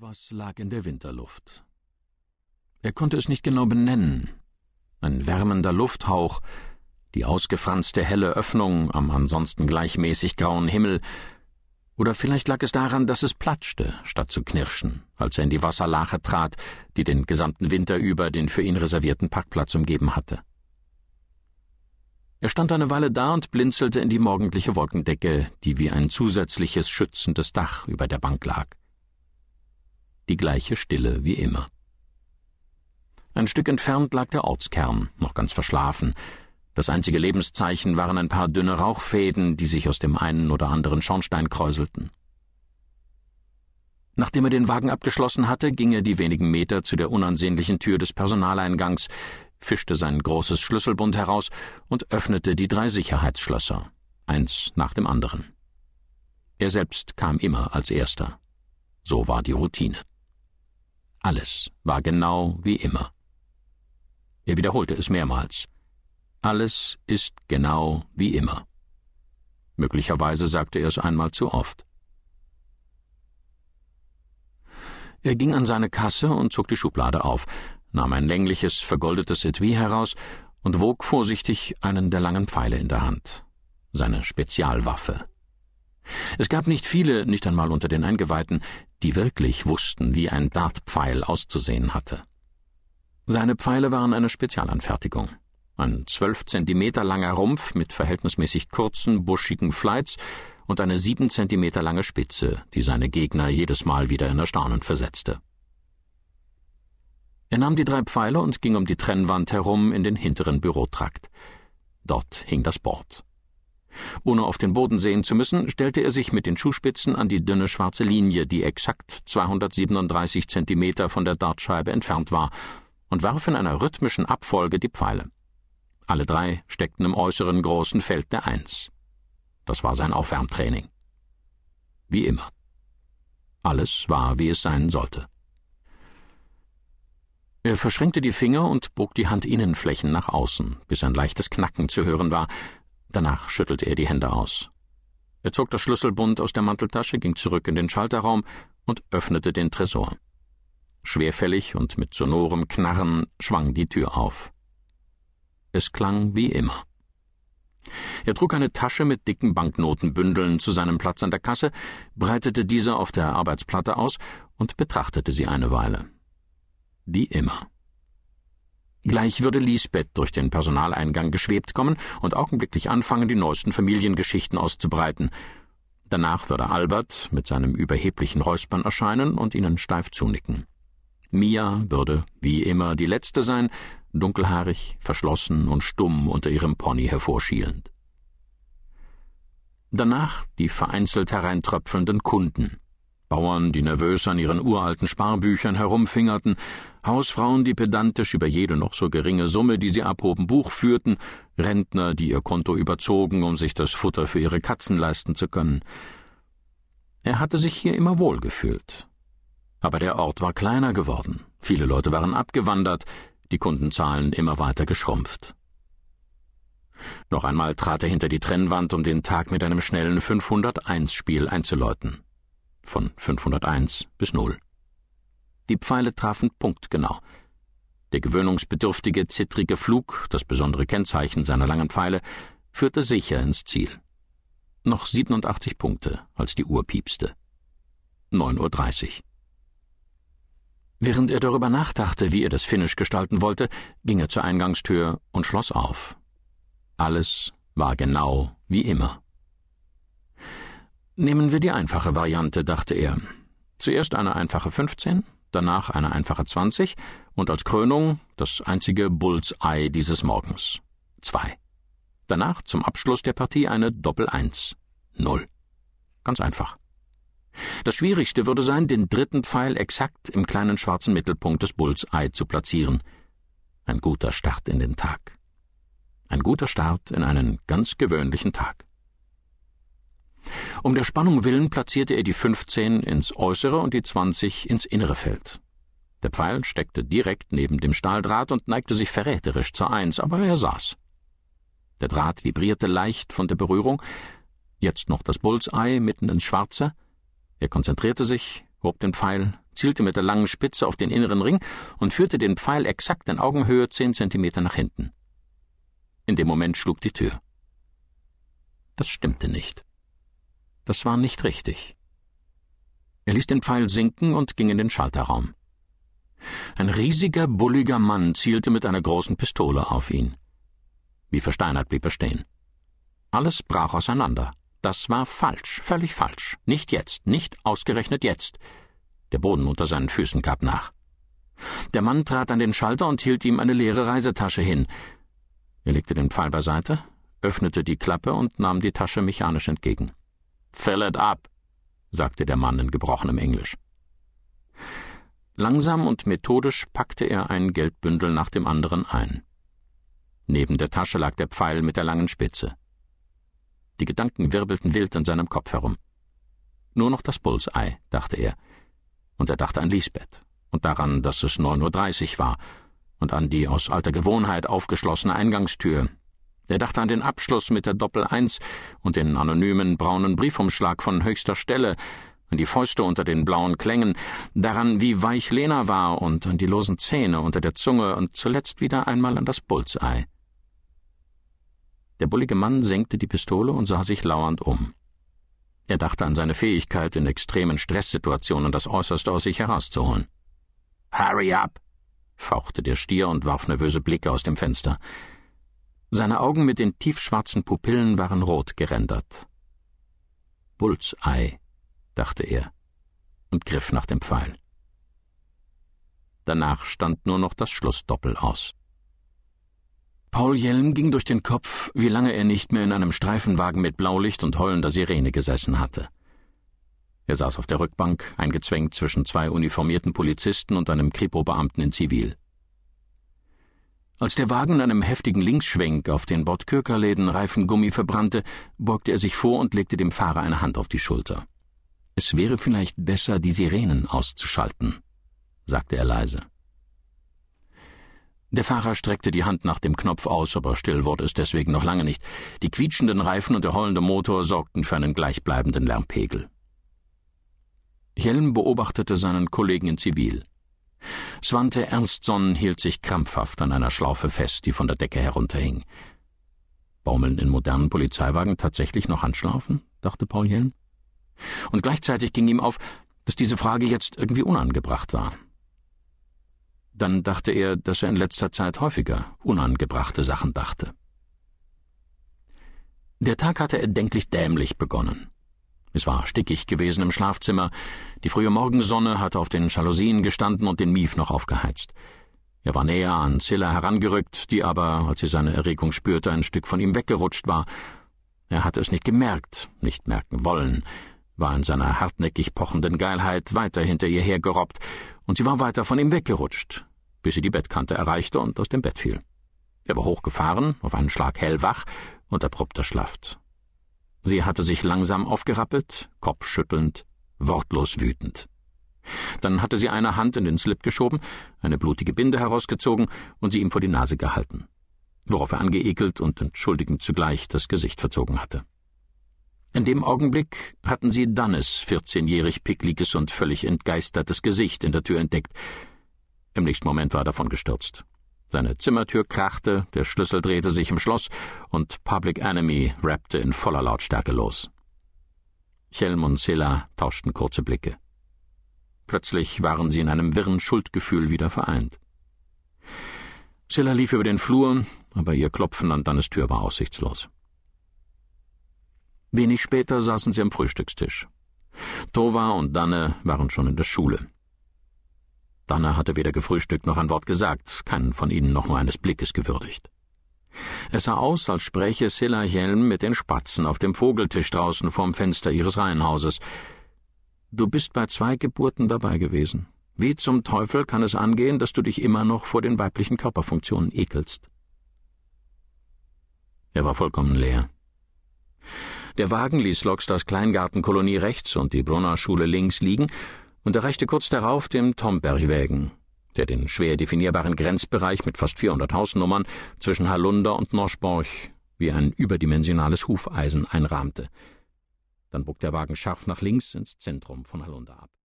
Etwas lag in der Winterluft. Er konnte es nicht genau benennen. Ein wärmender Lufthauch, die ausgefranste helle Öffnung am ansonsten gleichmäßig grauen Himmel, oder vielleicht lag es daran, dass es platschte, statt zu knirschen, als er in die Wasserlache trat, die den gesamten Winter über den für ihn reservierten Parkplatz umgeben hatte. Er stand eine Weile da und blinzelte in die morgendliche Wolkendecke, die wie ein zusätzliches schützendes Dach über der Bank lag. Die gleiche Stille wie immer. Ein Stück entfernt lag der Ortskern, noch ganz verschlafen. Das einzige Lebenszeichen waren ein paar dünne Rauchfäden, die sich aus dem einen oder anderen Schornstein kräuselten. Nachdem er den Wagen abgeschlossen hatte, ging er die wenigen Meter zu der unansehnlichen Tür des Personaleingangs, fischte sein großes Schlüsselbund heraus und öffnete die drei Sicherheitsschlösser, eins nach dem anderen. Er selbst kam immer als erster. So war die Routine. Alles war genau wie immer. Er wiederholte es mehrmals. Alles ist genau wie immer. Möglicherweise sagte er es einmal zu oft. Er ging an seine Kasse und zog die Schublade auf, nahm ein längliches, vergoldetes Etui heraus und wog vorsichtig einen der langen Pfeile in der Hand. Seine Spezialwaffe. Es gab nicht viele, nicht einmal unter den Eingeweihten, die wirklich wussten, wie ein Dartpfeil auszusehen hatte. Seine Pfeile waren eine Spezialanfertigung. Ein zwölf Zentimeter langer Rumpf mit verhältnismäßig kurzen, buschigen Flights und eine sieben Zentimeter lange Spitze, die seine Gegner jedes Mal wieder in Erstaunen versetzte. Er nahm die drei Pfeile und ging um die Trennwand herum in den hinteren Bürotrakt. Dort hing das Board. Ohne auf den Boden sehen zu müssen, stellte er sich mit den Schuhspitzen an die dünne schwarze Linie, die exakt 237 Zentimeter von der Dartscheibe entfernt war, und warf in einer rhythmischen Abfolge die Pfeile. Alle drei steckten im äußeren großen Feld der Eins. Das war sein Aufwärmtraining. Wie immer. Alles war, wie es sein sollte. Er verschränkte die Finger und bog die Handinnenflächen nach außen, bis ein leichtes Knacken zu hören war. Danach schüttelte er die Hände aus. Er zog das Schlüsselbund aus der Manteltasche, ging zurück in den Schalterraum und öffnete den Tresor. Schwerfällig und mit sonorem Knarren schwang die Tür auf. Es klang wie immer. Er trug eine Tasche mit dicken Banknotenbündeln zu seinem Platz an der Kasse, breitete diese auf der Arbeitsplatte aus und betrachtete sie eine Weile wie immer. Gleich würde Lisbeth durch den Personaleingang geschwebt kommen und augenblicklich anfangen, die neuesten Familiengeschichten auszubreiten. Danach würde Albert mit seinem überheblichen Räuspern erscheinen und ihnen steif zunicken. Mia würde, wie immer, die letzte sein, dunkelhaarig, verschlossen und stumm unter ihrem Pony hervorschielend. Danach die vereinzelt hereintröpfelnden Kunden, Bauern, die nervös an ihren uralten Sparbüchern herumfingerten, Hausfrauen, die pedantisch über jede noch so geringe Summe, die sie abhoben, Buch führten, Rentner, die ihr Konto überzogen, um sich das Futter für ihre Katzen leisten zu können. Er hatte sich hier immer wohl gefühlt. Aber der Ort war kleiner geworden, viele Leute waren abgewandert, die Kundenzahlen immer weiter geschrumpft. Noch einmal trat er hinter die Trennwand, um den Tag mit einem schnellen 501-Spiel einzuläuten von 501 bis 0. Die Pfeile trafen punktgenau. Der gewöhnungsbedürftige, zittrige Flug, das besondere Kennzeichen seiner langen Pfeile, führte sicher ins Ziel. Noch 87 Punkte, als die Uhr piepste. 9.30 Uhr. Während er darüber nachdachte, wie er das Finish gestalten wollte, ging er zur Eingangstür und schloss auf. Alles war genau wie immer. Nehmen wir die einfache Variante, dachte er. Zuerst eine einfache 15, danach eine einfache 20 und als Krönung das einzige Bullseye dieses Morgens. Zwei. Danach zum Abschluss der Partie eine Doppel-Eins. Null. Ganz einfach. Das Schwierigste würde sein, den dritten Pfeil exakt im kleinen schwarzen Mittelpunkt des Bullseye zu platzieren. Ein guter Start in den Tag. Ein guter Start in einen ganz gewöhnlichen Tag. Um der Spannung willen platzierte er die 15 ins äußere und die 20 ins innere Feld. Der Pfeil steckte direkt neben dem Stahldraht und neigte sich verräterisch zur Eins, aber er saß. Der Draht vibrierte leicht von der Berührung, jetzt noch das Bullseye mitten ins Schwarze. Er konzentrierte sich, hob den Pfeil, zielte mit der langen Spitze auf den inneren Ring und führte den Pfeil exakt in Augenhöhe zehn Zentimeter nach hinten. In dem Moment schlug die Tür. Das stimmte nicht. Das war nicht richtig. Er ließ den Pfeil sinken und ging in den Schalterraum. Ein riesiger, bulliger Mann zielte mit einer großen Pistole auf ihn. Wie versteinert blieb er stehen. Alles brach auseinander. Das war falsch, völlig falsch. Nicht jetzt, nicht ausgerechnet jetzt. Der Boden unter seinen Füßen gab nach. Der Mann trat an den Schalter und hielt ihm eine leere Reisetasche hin. Er legte den Pfeil beiseite, öffnete die Klappe und nahm die Tasche mechanisch entgegen. Fill it up, sagte der Mann in gebrochenem Englisch. Langsam und methodisch packte er ein Geldbündel nach dem anderen ein. Neben der Tasche lag der Pfeil mit der langen Spitze. Die Gedanken wirbelten wild in seinem Kopf herum. Nur noch das Bullseye, dachte er. Und er dachte an Lisbeth und daran, dass es neun Uhr dreißig war und an die aus alter Gewohnheit aufgeschlossene Eingangstür. Er dachte an den Abschluss mit der Doppel Eins und den anonymen braunen Briefumschlag von höchster Stelle, an die Fäuste unter den blauen Klängen, daran, wie weich Lena war und an die losen Zähne unter der Zunge und zuletzt wieder einmal an das Bullseye. Der bullige Mann senkte die Pistole und sah sich lauernd um. Er dachte an seine Fähigkeit, in extremen Stresssituationen das Äußerste aus sich herauszuholen. Hurry up! fauchte der Stier und warf nervöse Blicke aus dem Fenster. Seine Augen mit den tiefschwarzen Pupillen waren rot gerendert. Bullseye, dachte er und griff nach dem Pfeil. Danach stand nur noch das Schlussdoppel aus. Paul Jelm ging durch den Kopf, wie lange er nicht mehr in einem Streifenwagen mit Blaulicht und heulender Sirene gesessen hatte. Er saß auf der Rückbank, eingezwängt zwischen zwei uniformierten Polizisten und einem Kripo-Beamten in Zivil. Als der Wagen in einem heftigen Linksschwenk auf den Bordkirkerläden Reifengummi verbrannte, beugte er sich vor und legte dem Fahrer eine Hand auf die Schulter. Es wäre vielleicht besser, die Sirenen auszuschalten, sagte er leise. Der Fahrer streckte die Hand nach dem Knopf aus, aber still wurde es deswegen noch lange nicht. Die quietschenden Reifen und der heulende Motor sorgten für einen gleichbleibenden Lärmpegel. Helm beobachtete seinen Kollegen in Zivil. Svante Ernstson hielt sich krampfhaft an einer Schlaufe fest, die von der Decke herunterhing. Baumeln in modernen Polizeiwagen tatsächlich noch Handschlaufen? dachte Paul Helm. Und gleichzeitig ging ihm auf, dass diese Frage jetzt irgendwie unangebracht war. Dann dachte er, dass er in letzter Zeit häufiger unangebrachte Sachen dachte. Der Tag hatte erdenklich dämlich begonnen. Es war stickig gewesen im Schlafzimmer, die frühe Morgensonne hatte auf den Jalousien gestanden und den Mief noch aufgeheizt. Er war näher an Zilla herangerückt, die aber, als sie seine Erregung spürte, ein Stück von ihm weggerutscht war. Er hatte es nicht gemerkt, nicht merken wollen, war in seiner hartnäckig pochenden Geilheit weiter hinter ihr hergerobbt, und sie war weiter von ihm weggerutscht, bis sie die Bettkante erreichte und aus dem Bett fiel. Er war hochgefahren, auf einen Schlag hellwach und abrupt erschlafft. Sie hatte sich langsam aufgerappelt, kopfschüttelnd, wortlos wütend. Dann hatte sie eine Hand in den Slip geschoben, eine blutige Binde herausgezogen und sie ihm vor die Nase gehalten, worauf er angeekelt und entschuldigend zugleich das Gesicht verzogen hatte. In dem Augenblick hatten sie Dannes vierzehnjährig pickliges und völlig entgeistertes Gesicht in der Tür entdeckt, im nächsten Moment war er davon gestürzt. Seine Zimmertür krachte, der Schlüssel drehte sich im Schloss und Public Enemy rappte in voller Lautstärke los. Chelm und Silla tauschten kurze Blicke. Plötzlich waren sie in einem wirren Schuldgefühl wieder vereint. Silla lief über den Flur, aber ihr Klopfen an Dannes Tür war aussichtslos. Wenig später saßen sie am Frühstückstisch. Tova und Danne waren schon in der Schule. Danner hatte weder gefrühstückt noch ein Wort gesagt, keinen von ihnen noch nur eines Blickes gewürdigt. Es sah aus, als spräche Silla Helm mit den Spatzen auf dem Vogeltisch draußen vorm Fenster ihres Reihenhauses. Du bist bei zwei Geburten dabei gewesen. Wie zum Teufel kann es angehen, dass du dich immer noch vor den weiblichen Körperfunktionen ekelst? Er war vollkommen leer. Der Wagen ließ Lockstars Kleingartenkolonie rechts und die Brunner Schule links liegen und erreichte kurz darauf den Tombergwägen, der den schwer definierbaren Grenzbereich mit fast 400 Hausnummern zwischen Hallunder und Norschborch wie ein überdimensionales Hufeisen einrahmte. Dann bog der Wagen scharf nach links ins Zentrum von Hallunder ab.